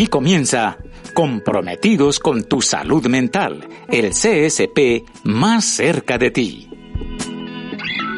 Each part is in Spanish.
Aquí comienza Comprometidos con tu salud mental, el CSP más cerca de ti.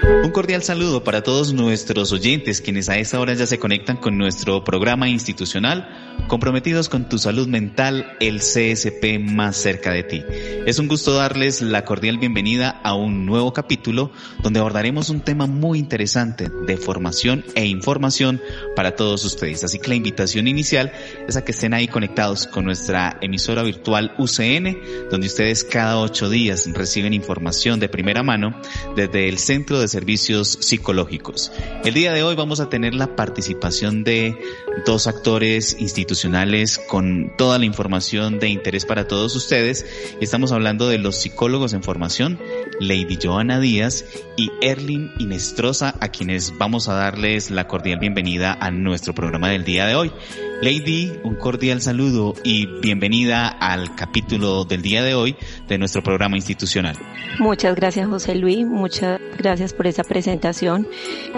Un cordial saludo para todos nuestros oyentes quienes a esta hora ya se conectan con nuestro programa institucional comprometidos con tu salud mental, el CSP más cerca de ti. Es un gusto darles la cordial bienvenida a un nuevo capítulo donde abordaremos un tema muy interesante de formación e información para todos ustedes. Así que la invitación inicial es a que estén ahí conectados con nuestra emisora virtual UCN, donde ustedes cada ocho días reciben información de primera mano desde el Centro de Servicios Psicológicos. El día de hoy vamos a tener la participación de dos actores institucionales con toda la información de interés para todos ustedes. Estamos hablando de los psicólogos en formación, Lady Joana Díaz y Erlin Inestrosa, a quienes vamos a darles la cordial bienvenida a nuestro programa del día de hoy. Lady, un cordial saludo y bienvenida al capítulo del día de hoy de nuestro programa institucional. Muchas gracias José Luis, muchas gracias por esa presentación.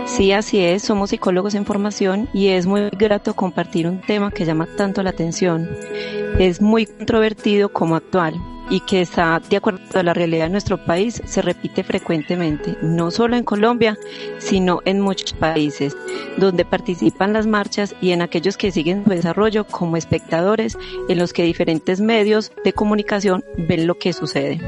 Sí, así es, somos psicólogos en formación y es muy grato compartir un tema que llama tanto la atención. Es muy controvertido como actual y que está de acuerdo a la realidad de nuestro país se repite frecuentemente, no solo en Colombia, sino en muchos países, donde participan las marchas y en aquellos que siguen su desarrollo como espectadores, en los que diferentes medios de comunicación ven lo que sucede.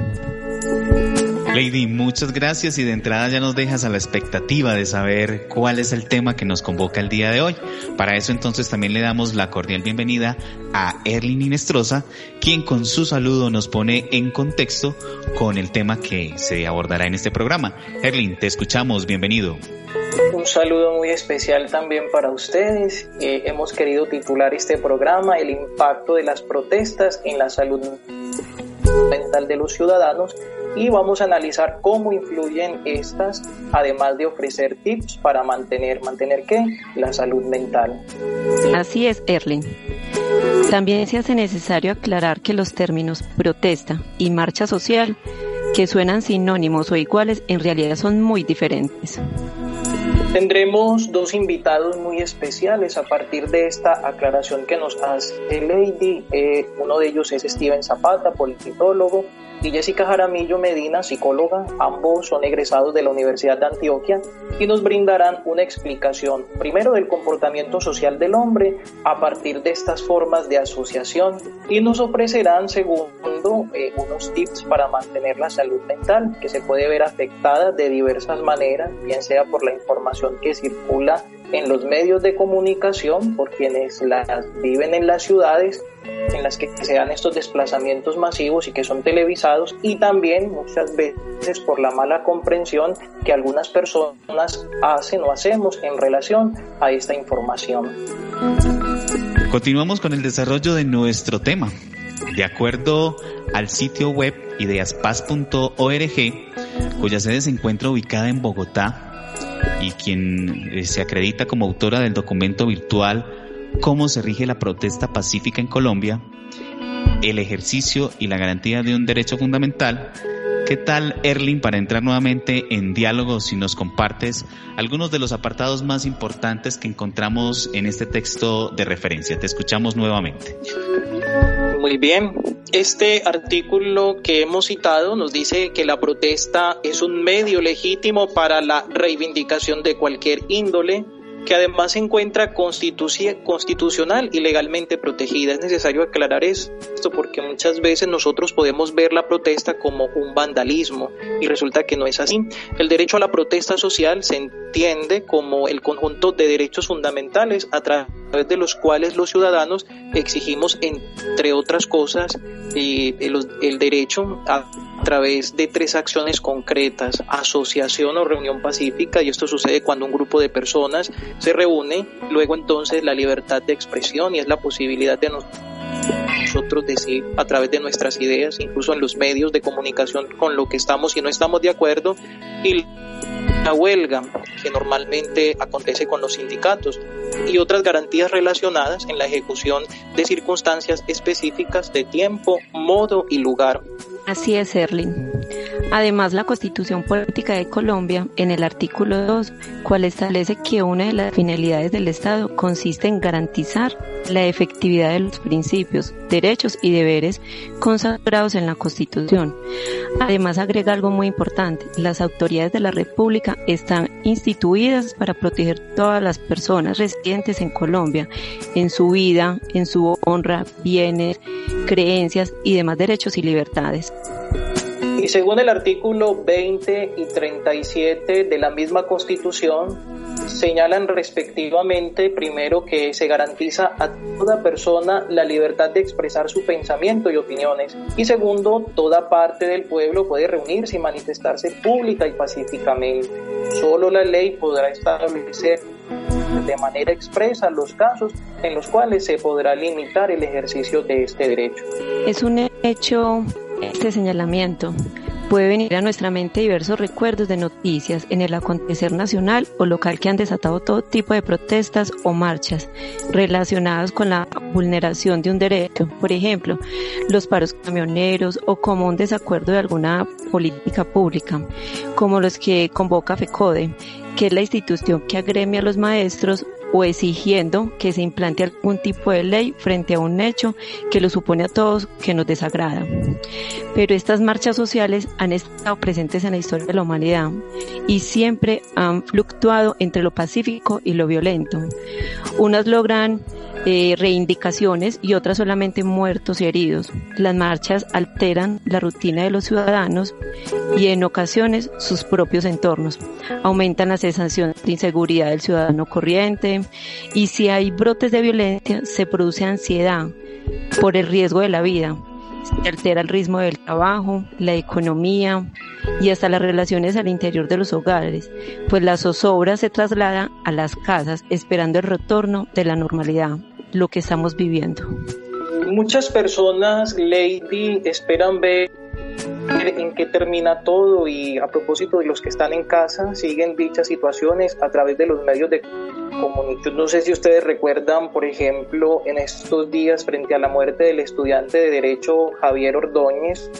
Lady, muchas gracias y de entrada ya nos dejas a la expectativa de saber cuál es el tema que nos convoca el día de hoy. Para eso entonces también le damos la cordial bienvenida a Erlin Inestrosa, quien con su saludo nos pone en contexto con el tema que se abordará en este programa. Erlin, te escuchamos, bienvenido. Un saludo muy especial también para ustedes. Eh, hemos querido titular este programa El impacto de las protestas en la salud mental de los ciudadanos y vamos a analizar cómo influyen estas, además de ofrecer tips para mantener, mantener qué? La salud mental. Así es, Erling. También se hace necesario aclarar que los términos protesta y marcha social, que suenan sinónimos o iguales, en realidad son muy diferentes. Tendremos dos invitados muy especiales a partir de esta aclaración que nos hace Lady. Eh, uno de ellos es Steven Zapata, politólogo, y Jessica Jaramillo Medina, psicóloga. Ambos son egresados de la Universidad de Antioquia y nos brindarán una explicación, primero del comportamiento social del hombre a partir de estas formas de asociación y nos ofrecerán, segundo, eh, unos tips para mantener la salud mental que se puede ver afectada de diversas maneras, bien sea por la información que circula en los medios de comunicación, por quienes las viven en las ciudades en las que se dan estos desplazamientos masivos y que son televisados y también muchas veces por la mala comprensión que algunas personas hacen o hacemos en relación a esta información. Continuamos con el desarrollo de nuestro tema. De acuerdo al sitio web ideaspaz.org, cuya sede se encuentra ubicada en Bogotá y quien eh, se acredita como autora del documento virtual cómo se rige la protesta pacífica en Colombia, el ejercicio y la garantía de un derecho fundamental. ¿Qué tal, Erling, para entrar nuevamente en diálogo, si nos compartes algunos de los apartados más importantes que encontramos en este texto de referencia? Te escuchamos nuevamente. Muy bien. Este artículo que hemos citado nos dice que la protesta es un medio legítimo para la reivindicación de cualquier índole, que además se encuentra constitucional y legalmente protegida. Es necesario aclarar esto porque muchas veces nosotros podemos ver la protesta como un vandalismo y resulta que no es así. El derecho a la protesta social se entiende como el conjunto de derechos fundamentales a través de los cuales los ciudadanos exigimos, entre otras cosas, eh, el, derecho a, a través de tres acciones concretas, asociación o reunión pacífica, y esto sucede cuando un grupo de personas se reúne, luego entonces la libertad de expresión y es la posibilidad de nosotros decir a través de nuestras ideas, incluso en los medios de comunicación con lo que estamos y no estamos de acuerdo, y la huelga que normalmente acontece con los sindicatos y otras garantías relacionadas en la ejecución de circunstancias específicas de tiempo, modo y lugar. Así es, Erling. Además, la Constitución Política de Colombia, en el artículo 2, cual establece que una de las finalidades del Estado consiste en garantizar la efectividad de los principios, derechos y deberes consagrados en la Constitución. Además agrega algo muy importante, las autoridades de la República están instituidas para proteger todas las personas residentes en Colombia, en su vida, en su honra, bienes, creencias y demás derechos y libertades. Y según el artículo 20 y 37 de la misma Constitución, señalan respectivamente, primero, que se garantiza a toda persona la libertad de expresar su pensamiento y opiniones, y segundo, toda parte del pueblo puede reunirse y manifestarse pública y pacíficamente. Solo la ley podrá establecer de manera expresa los casos en los cuales se podrá limitar el ejercicio de este derecho. Es un hecho este señalamiento puede venir a nuestra mente diversos recuerdos de noticias en el acontecer nacional o local que han desatado todo tipo de protestas o marchas relacionadas con la vulneración de un derecho, por ejemplo, los paros camioneros o como un desacuerdo de alguna política pública, como los que convoca FECODE, que es la institución que agremia a los maestros o exigiendo que se implante algún tipo de ley frente a un hecho que lo supone a todos que nos desagrada. Pero estas marchas sociales han estado presentes en la historia de la humanidad y siempre han fluctuado entre lo pacífico y lo violento. Unas logran eh, reivindicaciones y otras solamente muertos y heridos. Las marchas alteran la rutina de los ciudadanos y en ocasiones sus propios entornos. Aumentan la sensación de inseguridad del ciudadano corriente y si hay brotes de violencia se produce ansiedad por el riesgo de la vida. Se altera el ritmo del trabajo, la economía y hasta las relaciones al interior de los hogares, pues la zozobra se traslada a las casas esperando el retorno de la normalidad lo que estamos viviendo. Muchas personas, Lady, esperan ver en qué termina todo y a propósito de los que están en casa, siguen dichas situaciones a través de los medios de comunicación. No sé si ustedes recuerdan, por ejemplo, en estos días frente a la muerte del estudiante de Derecho Javier Ordóñez,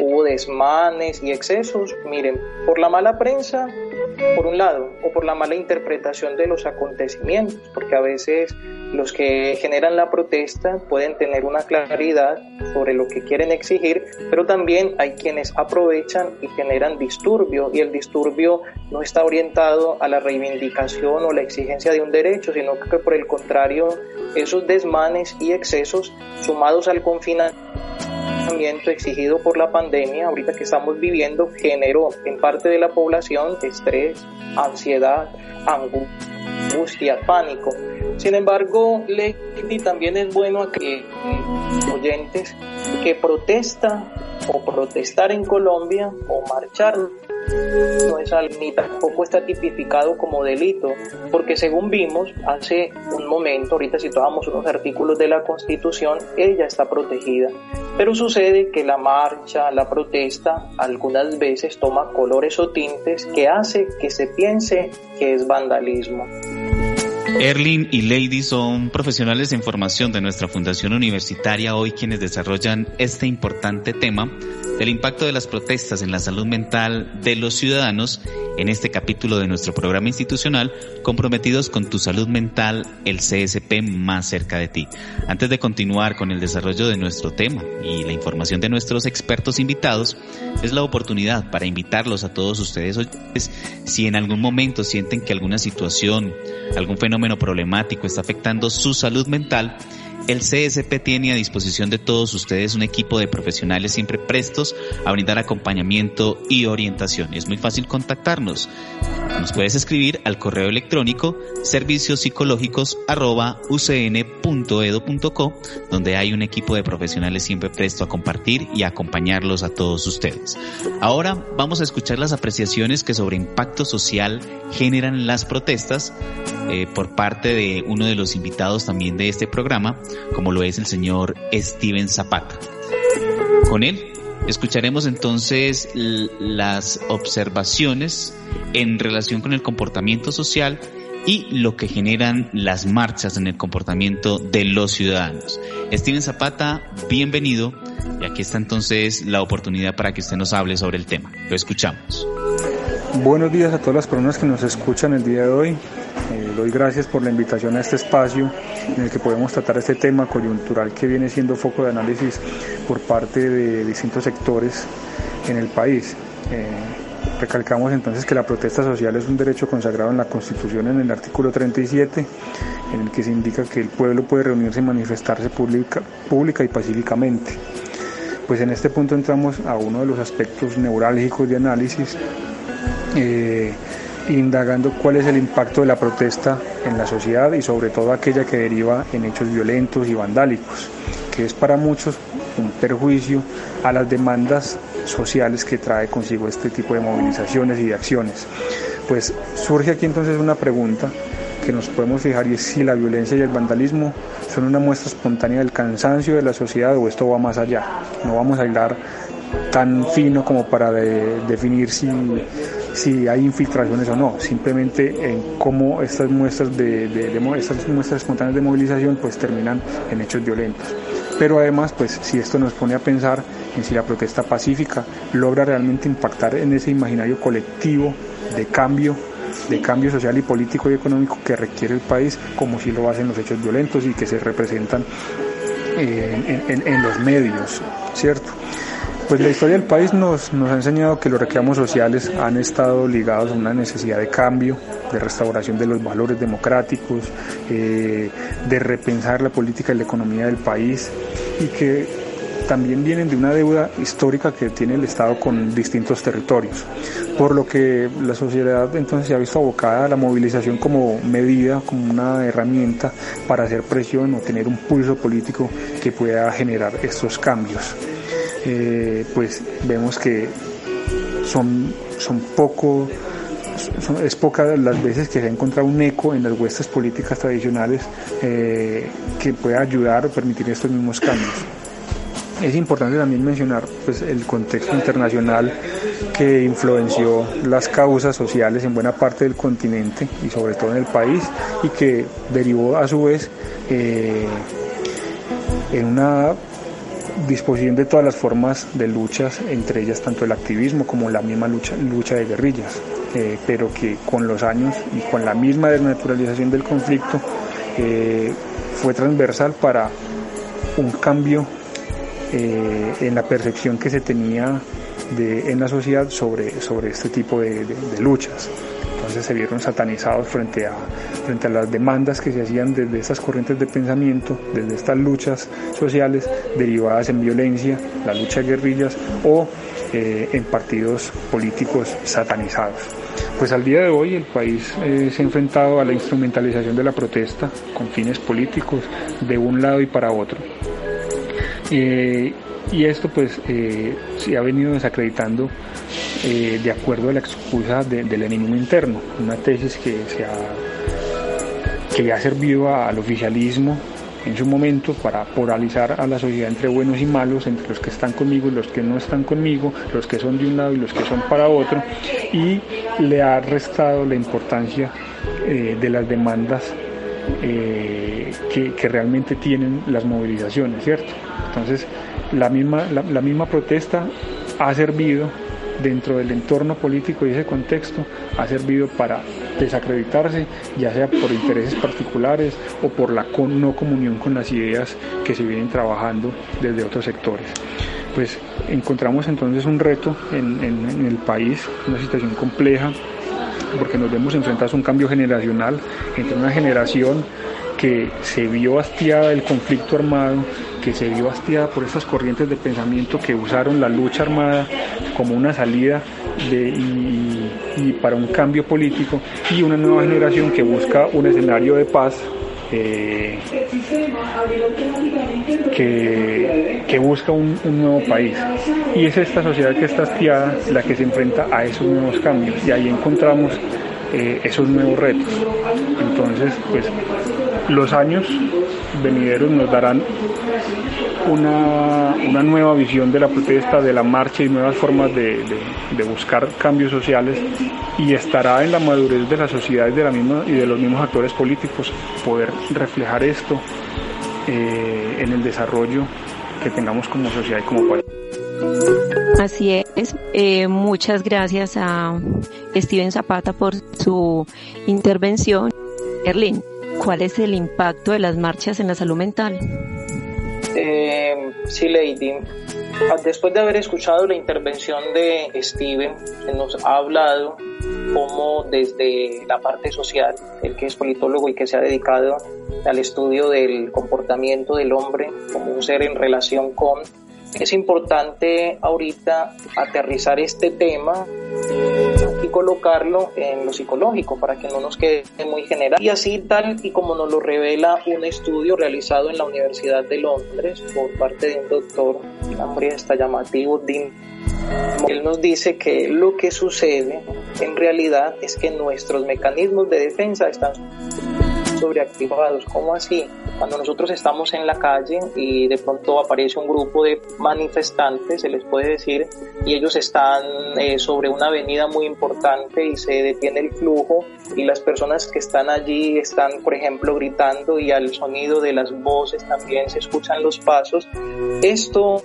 hubo desmanes y excesos. Miren, por la mala prensa por un lado, o por la mala interpretación de los acontecimientos, porque a veces los que generan la protesta pueden tener una claridad sobre lo que quieren exigir, pero también hay quienes aprovechan y generan disturbio, y el disturbio no está orientado a la reivindicación o la exigencia de un derecho, sino que por el contrario, esos desmanes y excesos sumados al confinamiento exigido por la pandemia, ahorita que estamos viviendo, generó en parte de la población estrés, ansiedad, angustia, pánico. Sin embargo, Lady también es bueno a que oyentes que protesta o protestar en Colombia o marchar no es algo ni tampoco está tipificado como delito, porque según vimos hace un momento, ahorita situábamos unos artículos de la Constitución, ella está protegida. Pero sucede que la marcha, la protesta, algunas veces toma colores o tintes que hace que se piense que es vandalismo. Erlin y Lady son profesionales en formación de nuestra Fundación Universitaria hoy quienes desarrollan este importante tema del impacto de las protestas en la salud mental de los ciudadanos en este capítulo de nuestro programa institucional comprometidos con tu salud mental, el CSP más cerca de ti. Antes de continuar con el desarrollo de nuestro tema y la información de nuestros expertos invitados, es la oportunidad para invitarlos a todos ustedes si en algún momento sienten que alguna situación, algún fenómeno problemático está afectando su salud mental, el CSP tiene a disposición de todos ustedes un equipo de profesionales siempre prestos a brindar acompañamiento y orientación. Es muy fácil contactarnos. Nos puedes escribir al correo electrónico serviciopsicológicos.ucn.edu.co, donde hay un equipo de profesionales siempre presto a compartir y acompañarlos a todos ustedes. Ahora vamos a escuchar las apreciaciones que sobre impacto social generan las protestas eh, por parte de uno de los invitados también de este programa, como lo es el señor Steven Zapata. Con él escucharemos entonces las observaciones en relación con el comportamiento social y lo que generan las marchas en el comportamiento de los ciudadanos. Steven Zapata, bienvenido y aquí está entonces la oportunidad para que usted nos hable sobre el tema. Lo escuchamos. Buenos días a todas las personas que nos escuchan el día de hoy doy gracias por la invitación a este espacio en el que podemos tratar este tema coyuntural que viene siendo foco de análisis por parte de distintos sectores en el país. Eh, recalcamos entonces que la protesta social es un derecho consagrado en la Constitución en el artículo 37, en el que se indica que el pueblo puede reunirse y manifestarse pública, y pacíficamente. Pues en este punto entramos a uno de los aspectos neurálgicos de análisis, eh, indagando cuál es el impacto de la protesta en la sociedad y sobre todo aquella que deriva en hechos violentos y vandálicos, que es para muchos un perjuicio a las demandas sociales que trae consigo este tipo de movilizaciones y de acciones. Pues surge aquí entonces una pregunta que nos podemos fijar y es si la violencia y el vandalismo son una muestra espontánea del cansancio de la sociedad o esto va más allá. No vamos a hilar tan fino como para definir si, si hay infiltraciones o no, simplemente en cómo estas muestras de, de, muestras espontáneas de movilización pues terminan en hechos violentos. Pero además, pues si esto nos pone a pensar en si la protesta pacífica logra realmente impactar en ese imaginario colectivo de cambio de cambio social y político y económico que requiere el país, como si lo hacen los hechos violentos y que se representan eh, en, los medios, ¿cierto? Pues la historia del país nos, nos ha enseñado que los reclamos sociales han estado ligados a una necesidad de cambio, de restauración de los valores democráticos, eh, de repensar la política y la economía del país y que también vienen de una deuda histórica que tiene el Estado con distintos territorios, por lo que la sociedad entonces se ha visto abocada a la movilización como medida, como una herramienta para hacer presión o tener un pulso político que pueda generar estos cambios. Eh, pues vemos que son, son poco es poca las veces que se ha encontrado un eco en las huestes políticas tradicionales eh, que pueda ayudar o permitir estos mismos cambios. Es importante también mencionar pues, el contexto internacional que influenció las causas sociales en buena parte del continente y sobre todo en el país y que derivó a su vez eh, en una disposición de todas las formas de luchas, entre ellas tanto el activismo como la misma lucha, lucha de guerrillas, eh, pero que con los años y con la misma desnaturalización del conflicto eh, fue transversal para un cambio eh, en la percepción que se tenía en la sociedad sobre, sobre este tipo de, luchas. Entonces se vieron satanizados frente a, frente a las demandas que se hacían desde estas corrientes de pensamiento, desde estas luchas sociales derivadas en violencia, la lucha de guerrillas o eh, en partidos políticos satanizados. Pues al día de hoy el país eh, se ha enfrentado a la instrumentalización de la protesta con fines políticos de un lado y para otro. Eh, y esto pues eh, se ha venido desacreditando eh, de acuerdo a la excusa del enemigo interno, una tesis que, se ha, que le ha servido al oficialismo en su momento para polarizar a la sociedad entre buenos y malos, entre los que están conmigo y los que no están conmigo, los que son de un lado y los que son para otro, y le ha restado la importancia de las demandas que, que realmente tienen las movilizaciones, ¿cierto? Entonces, la misma, la, misma protesta ha servido dentro del entorno político y ese contexto ha servido para desacreditarse, ya sea por intereses particulares o por la no comunión con las ideas que se vienen trabajando desde otros sectores. Pues encontramos entonces un reto en, en el país, una situación compleja, porque nos vemos enfrentados a un cambio generacional entre una generación que se vio hastiada del conflicto armado, que se vio hastiada por estas corrientes de pensamiento que usaron la lucha armada como una salida y, para un cambio político, y una nueva generación que busca un escenario de paz eh, que, busca un, nuevo país. Y es esta sociedad que está hastiada la que se enfrenta a esos nuevos cambios y ahí encontramos eh, esos nuevos retos. Entonces, pues los años venideros nos darán una, nueva visión de la protesta, de la marcha y nuevas formas de, buscar cambios sociales y estará en la madurez de la sociedad y de, la misma, y de los mismos actores políticos poder reflejar esto eh, en el desarrollo que tengamos como sociedad y como país. Así es. Eh, muchas gracias a Steven Zapata por su intervención. Erlin, ¿cuál es el impacto de las marchas en la salud mental? Eh, sí, Lady. Después de haber escuchado la intervención de Steven, que nos ha hablado cómo desde la parte social, el que es politólogo y que se ha dedicado al estudio del comportamiento del hombre como un ser en relación con es importante ahorita aterrizar este tema colocarlo en lo psicológico para que no nos quede muy general. Y así tal y como nos lo revela un estudio realizado en la Universidad de Londres por parte de un doctor, nombre está llamativo, Dean él nos dice que lo que sucede en realidad es que nuestros mecanismos de defensa están sobreactivados. ¿Cómo así? Cuando nosotros estamos en la calle y de pronto aparece un grupo de manifestantes, se les puede decir, y ellos están eh, sobre una avenida muy importante y se detiene el flujo y las personas que están allí están, por ejemplo, gritando y al sonido de las voces también se escuchan los pasos. Esto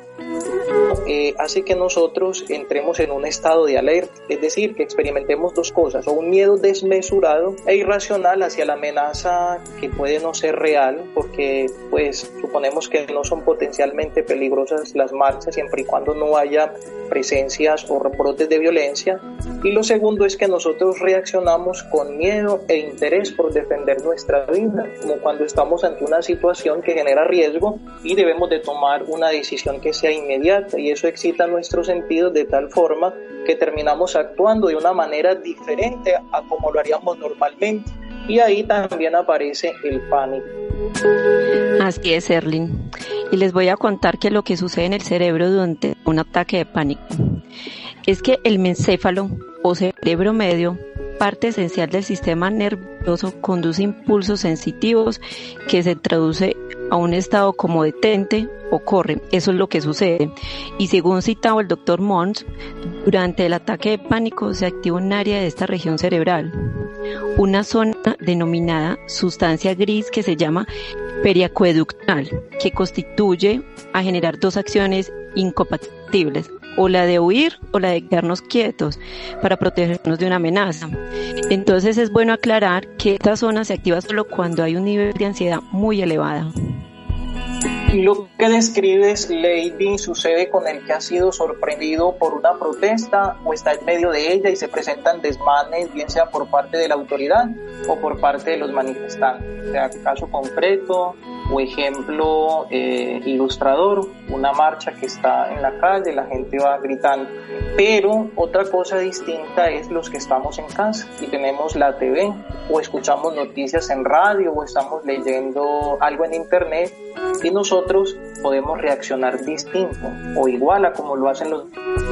eh, hace que nosotros entremos en un estado de alerta, es decir, que experimentemos dos cosas, o un miedo desmesurado e irracional hacia la amenaza que puede no ser real, porque pues suponemos que no son potencialmente peligrosas las marchas siempre y cuando no haya presencias o reportes de violencia. Y lo segundo es que nosotros reaccionamos con miedo e interés por defender nuestra vida, como cuando estamos ante una situación que genera riesgo y debemos de tomar una decisión que sea inmediata y eso excita nuestros sentidos de tal forma que terminamos actuando de una manera diferente a como lo haríamos normalmente. Y ahí también aparece el pánico. Así es, Erlin. Y les voy a contar que lo que sucede en el cerebro durante un ataque de pánico es que el mencéfalo o cerebro medio parte esencial del sistema nervioso conduce impulsos sensitivos que se traduce a un estado como detente o corre. Eso es lo que sucede. Y según citaba el doctor Mons, durante el ataque de pánico se activa un área de esta región cerebral, una zona denominada sustancia gris que se llama periacueductal, que constituye a generar dos acciones incompatibles o la de huir o la de quedarnos quietos para protegernos de una amenaza. Entonces es bueno aclarar que esta zona se activa solo cuando hay un nivel de ansiedad muy elevada. Lo que describes, Lady, sucede con el que ha sido sorprendido por una protesta o está en medio de ella y se presentan desmanes, bien sea por parte de la autoridad o por parte de los manifestantes. O sea, caso concreto, o ejemplo eh, ilustrador, una marcha que está en la calle, la gente va gritando. Pero otra cosa distinta es los que estamos en casa y tenemos la TV o escuchamos noticias en radio o estamos leyendo algo en internet y nosotros podemos reaccionar distinto o igual a como lo hacen los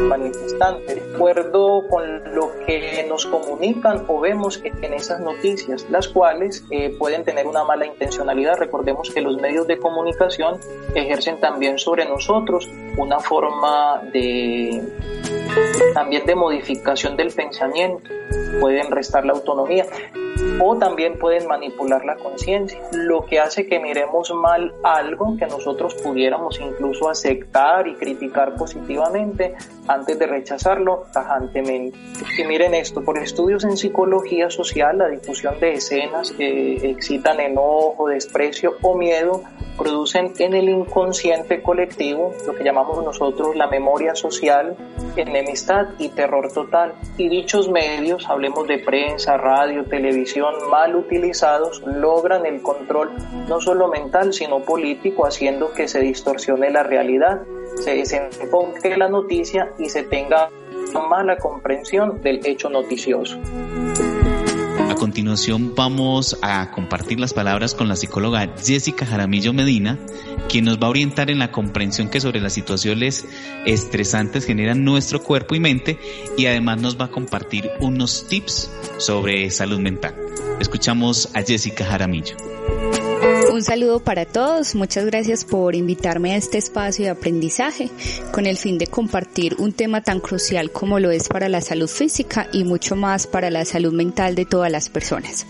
manifestantes, de acuerdo con lo que nos comunican o vemos en esas noticias, las cuales eh, pueden tener una mala intencionalidad. Recordemos que los medios de comunicación ejercen también sobre nosotros una forma de también de modificación del pensamiento, pueden restar la autonomía o también pueden manipular la conciencia, lo que hace que miremos mal algo que nosotros pudiéramos incluso aceptar y criticar positivamente antes de rechazarlo tajantemente. Y miren esto, por estudios en psicología social, la difusión de escenas que excitan enojo, desprecio o miedo producen en el inconsciente colectivo lo que llamamos nosotros la memoria social, enemistad y terror total. Y dichos medios, hablemos de prensa, radio, televisión, mal utilizados, logran el control no solo mental, sino político, haciendo que se distorsione la realidad, se desenfoque la noticia y se tenga mala comprensión del hecho noticioso. Continuación vamos a compartir las palabras con la psicóloga Jessica Jaramillo Medina, quien nos va a orientar en la comprensión que sobre las situaciones estresantes generan nuestro cuerpo y mente y además nos va a compartir unos tips sobre salud mental. Escuchamos a Jessica Jaramillo. Un saludo para todos, muchas gracias por invitarme a este espacio de aprendizaje con el fin de compartir un tema tan crucial como lo es para la salud física y mucho más para la salud mental de todas las personas.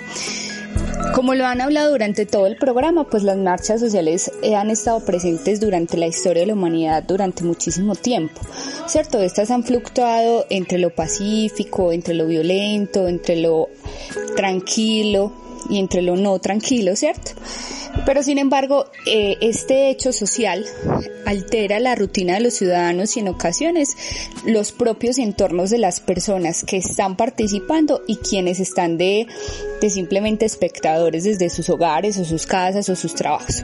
Como lo han hablado durante todo el programa, pues las marchas sociales eh, han estado presentes durante la historia de la humanidad durante muchísimo tiempo, ¿cierto? Estas han fluctuado entre lo pacífico, entre lo violento, entre lo tranquilo, y entre lo no tranquilo, ¿cierto? Pero sin embargo, eh, este hecho social altera la rutina de los ciudadanos y en ocasiones los propios entornos de las personas que están participando y quienes están de, de simplemente espectadores desde sus hogares o sus casas o sus trabajos.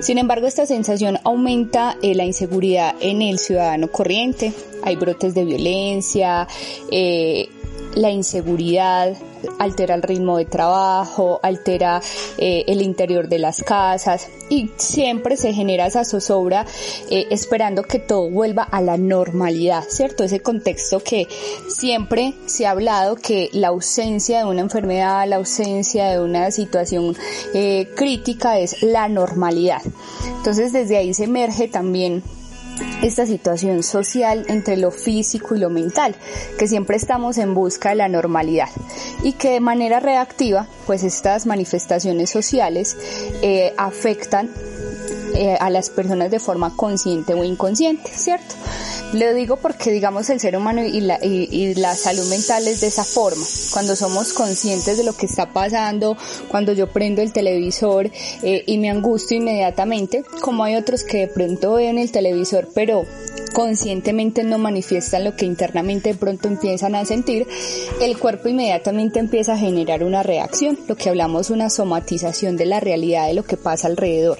Sin embargo, esta sensación aumenta eh, la inseguridad en el ciudadano corriente. Hay brotes de violencia, eh, la inseguridad, altera el ritmo de trabajo, altera eh, el interior de las casas y siempre se genera esa zozobra eh, esperando que todo vuelva a la normalidad, ¿cierto? Ese contexto que siempre se ha hablado que la ausencia de una enfermedad, la ausencia de una situación eh, crítica es la normalidad. Entonces desde ahí se emerge también esta situación social entre lo físico y lo mental, que siempre estamos en busca de la normalidad y que de manera reactiva, pues estas manifestaciones sociales eh, afectan eh, a las personas de forma consciente o inconsciente, ¿cierto? Lo digo porque, digamos, el ser humano y la, y, la salud mental es de esa forma. Cuando somos conscientes de lo que está pasando, cuando yo prendo el televisor eh, y me angustio inmediatamente, como hay otros que de pronto ven el televisor, pero conscientemente no manifiestan lo que internamente de pronto empiezan a sentir, el cuerpo inmediatamente empieza a generar una reacción, lo que hablamos una somatización de la realidad de lo que pasa alrededor.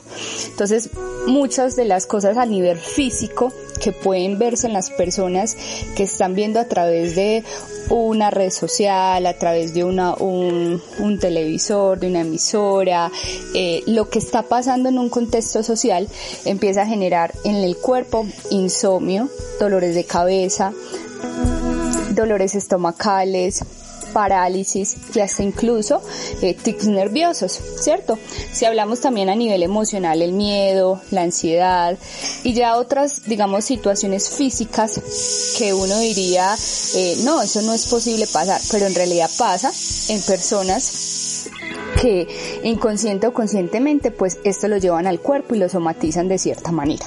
Entonces, muchas de las cosas a nivel físico que pueden verse en las personas que están viendo a través de una red social, a través de una, un, televisor, de una emisora, eh, lo que está pasando en un contexto social empieza a generar en el cuerpo insomnio, dolores de cabeza, dolores estomacales, parálisis y hasta incluso eh, tics nerviosos, ¿cierto? Si hablamos también a nivel emocional, el miedo, la ansiedad y ya otras, digamos, situaciones físicas que uno diría, eh, no, eso no es posible pasar, pero en realidad pasa en personas que inconsciente o conscientemente pues esto lo llevan al cuerpo y lo somatizan de cierta manera.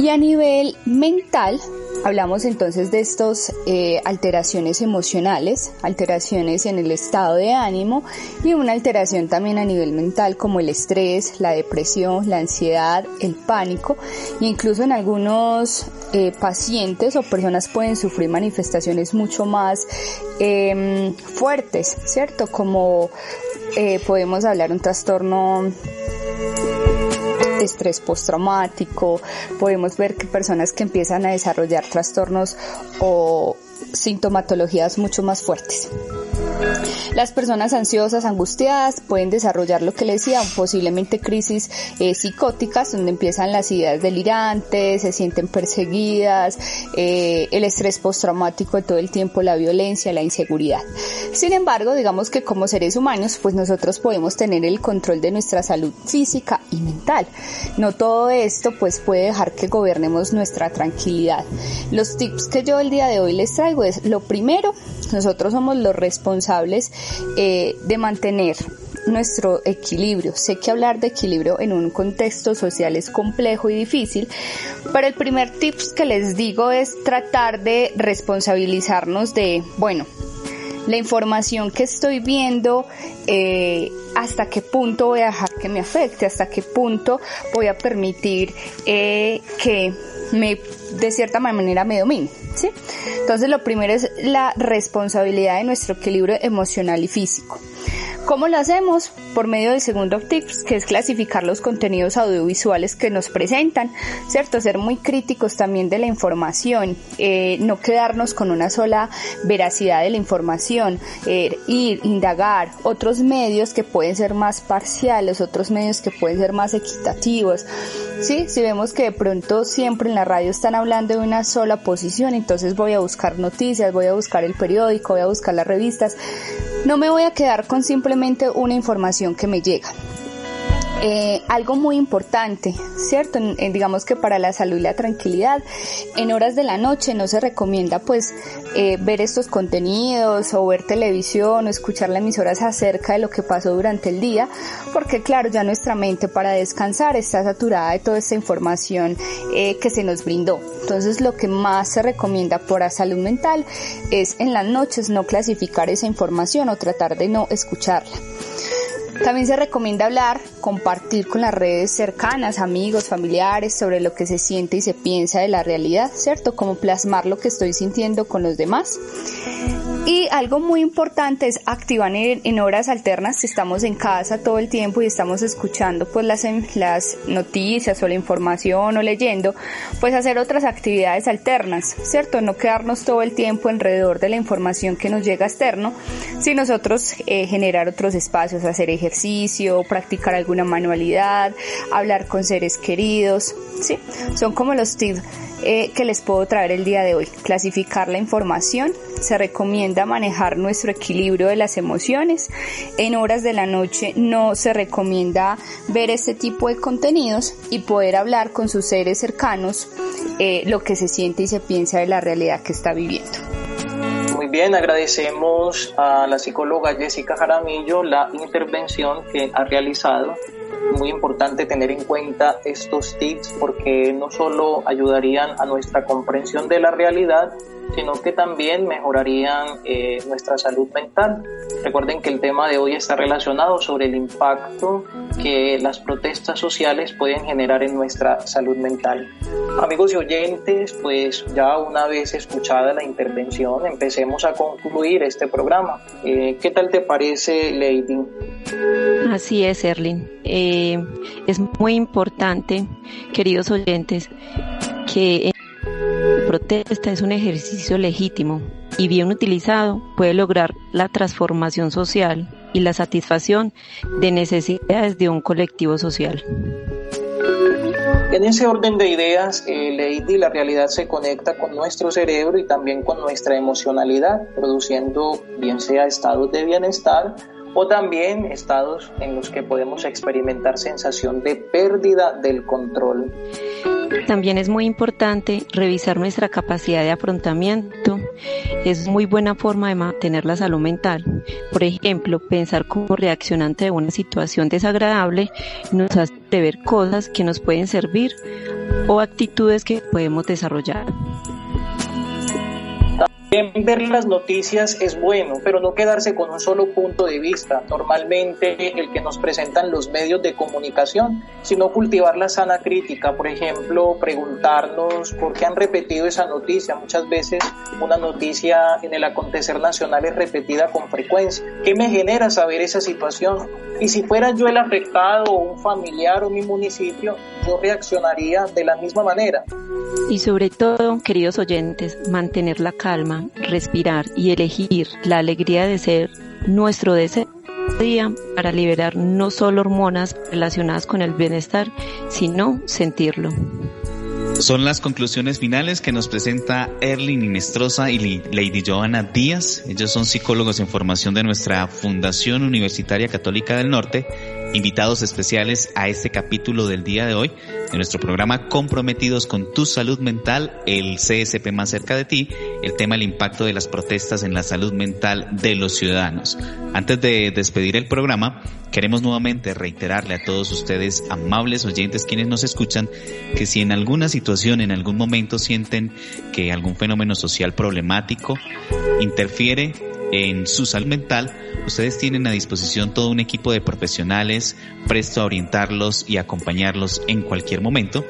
Y a nivel mental, Hablamos entonces de estas eh, alteraciones emocionales, alteraciones en el estado de ánimo y una alteración también a nivel mental como el estrés, la depresión, la ansiedad, el pánico e incluso en algunos eh, pacientes o personas pueden sufrir manifestaciones mucho más em, fuertes, ¿cierto? Como eh, podemos hablar un trastorno estrés postraumático, podemos ver que personas que empiezan a desarrollar trastornos o sintomatologías mucho más fuertes. Las personas ansiosas, angustiadas, pueden desarrollar lo que les decía, posiblemente crisis eh, psicóticas, donde empiezan las ideas delirantes, se sienten perseguidas, eh, el estrés postraumático de todo el tiempo, la violencia, la inseguridad. Sin embargo, digamos que como seres humanos, pues nosotros podemos tener el control de nuestra salud física y mental. No todo esto pues puede dejar que gobernemos nuestra tranquilidad. Los tips que yo el día de hoy les traigo es lo primero, nosotros somos los responsables eh, de mantener nuestro equilibrio. Sé que hablar de equilibrio en un contexto social es complejo y difícil, pero el primer tip que les digo es tratar de responsabilizarnos de, bueno, la información que estoy viendo, eh, hasta qué punto voy a dejar que me afecte, hasta qué punto voy a permitir eh, que me, de cierta manera me domine. Entonces lo primero es la responsabilidad de nuestro equilibrio emocional y físico. ¿Cómo lo hacemos? Por medio del segundo tips, que es clasificar los contenidos audiovisuales que nos presentan, ¿cierto? Ser muy críticos también de la información, eh, no quedarnos con una sola veracidad de la información, eh, ir, indagar otros medios que pueden ser más parciales, otros medios que pueden ser más equitativos, ¿sí? Si vemos que de pronto siempre en la radio están hablando de una sola posición, entonces voy a buscar noticias, voy a buscar el periódico, voy a buscar las revistas, no me voy a quedar con simplemente una información que me llega. Eh, algo muy importante, ¿cierto? digamos que para la salud y la tranquilidad, en horas de la noche no se recomienda pues eh, ver estos contenidos o ver televisión o escuchar las emisoras acerca de lo que pasó durante el día, porque claro, ya nuestra mente para descansar está saturada de toda esta información eh, que se nos brindó. Entonces lo que más se recomienda por salud mental es en las noches no clasificar esa información o tratar de no escucharla. También se recomienda hablar, compartir con las redes cercanas, amigos, familiares, sobre lo que se siente y se piensa de la realidad, ¿cierto? Como plasmar lo que estoy sintiendo con los demás. Y algo muy importante es activar en, horas alternas si estamos en casa todo el tiempo y estamos escuchando pues las, las noticias o la información o leyendo, pues hacer otras actividades alternas, ¿cierto? No quedarnos todo el tiempo alrededor de la información que nos llega externo, sino nosotros eh, generar otros espacios, hacer ejercicio, practicar alguna manualidad, hablar con seres queridos, ¿sí? Son como los tips eh, que les puedo traer el día de hoy. Clasificar la información. Se recomienda manejar nuestro equilibrio de las emociones. En horas de la noche no se recomienda ver este tipo de contenidos y poder hablar con sus seres cercanos eh, lo que se siente y se piensa de la realidad que está viviendo. Muy bien, agradecemos a la psicóloga Jessica Jaramillo la intervención que ha realizado muy importante tener en cuenta estos tips porque no solo ayudarían a nuestra comprensión de la realidad, sino que también mejorarían eh, nuestra salud mental. Recuerden que el tema de hoy está relacionado sobre el impacto que las protestas sociales pueden generar en nuestra salud mental. Amigos y oyentes, pues ya una vez escuchada la intervención, empecemos a concluir este programa. Eh, ¿Qué tal te parece, Lady? Así es, Erlin. Eh, es muy importante, queridos oyentes, que protesta es un ejercicio legítimo y bien utilizado puede lograr la transformación social y la satisfacción de necesidades de un colectivo social. En ese orden de ideas, eh, Lady, la realidad se conecta con nuestro cerebro y también con nuestra emocionalidad, produciendo bien sea estados de bienestar o también estados en los que podemos experimentar sensación de pérdida del control. También es muy importante revisar nuestra capacidad de afrontamiento. Es muy buena forma de mantener la salud mental. Por ejemplo, pensar como reaccionante de una situación desagradable nos hace ver cosas que nos pueden servir o actitudes que podemos desarrollar ver las noticias es bueno, pero no quedarse con un solo punto de vista, normalmente el que nos presentan los medios de comunicación, sino cultivar la sana crítica, por ejemplo, preguntarnos por qué han repetido esa noticia. Muchas veces una noticia en el acontecer nacional es repetida con frecuencia. ¿Qué me genera saber esa situación? Y si fuera yo el afectado o un familiar o mi municipio, yo reaccionaría de la misma manera. Y sobre todo, queridos oyentes, mantener la calma, respirar y elegir la alegría de ser nuestro deseo día para liberar no solo hormonas relacionadas con el bienestar, sino sentirlo. Son las conclusiones finales que nos presenta Erling Inestrosa y Lady Johanna Díaz. Ellos son psicólogos en formación de nuestra Fundación Universitaria Católica del Norte, invitados especiales a este capítulo del día de hoy de nuestro programa Comprometidos con tu salud mental, el CSP más cerca de ti, el tema del impacto de las protestas en la salud mental de los ciudadanos. Antes de despedir el programa, queremos nuevamente reiterarle a todos ustedes, amables oyentes quienes nos escuchan, que si en alguna situación, en algún momento sienten que algún fenómeno social problemático interfiere en su salud mental, ustedes tienen a disposición todo un equipo de profesionales presto a orientarlos y acompañarlos en cualquier momento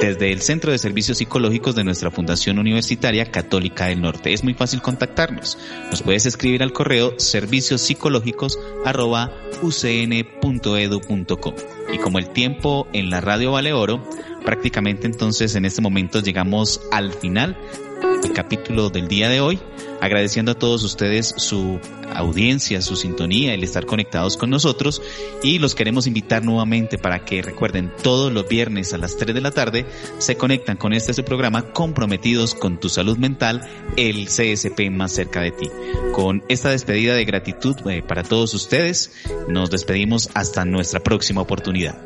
desde el Centro de Servicios Psicológicos de nuestra Fundación Universitaria Católica del Norte. Es muy fácil contactarnos. Nos puedes escribir al correo serviciopsicológicos@ucn.edu.co. Y como el tiempo en la radio vale oro, prácticamente entonces en este momento llegamos al final capítulo del día de hoy, agradeciendo a todos ustedes su audiencia, su sintonía, el estar conectados con nosotros y los queremos invitar nuevamente para que recuerden todos los viernes a las 3 de la tarde se conectan con este su programa comprometidos con tu salud mental, el CSP más cerca de ti. Con esta despedida de gratitud eh, para todos ustedes, nos despedimos hasta nuestra próxima oportunidad.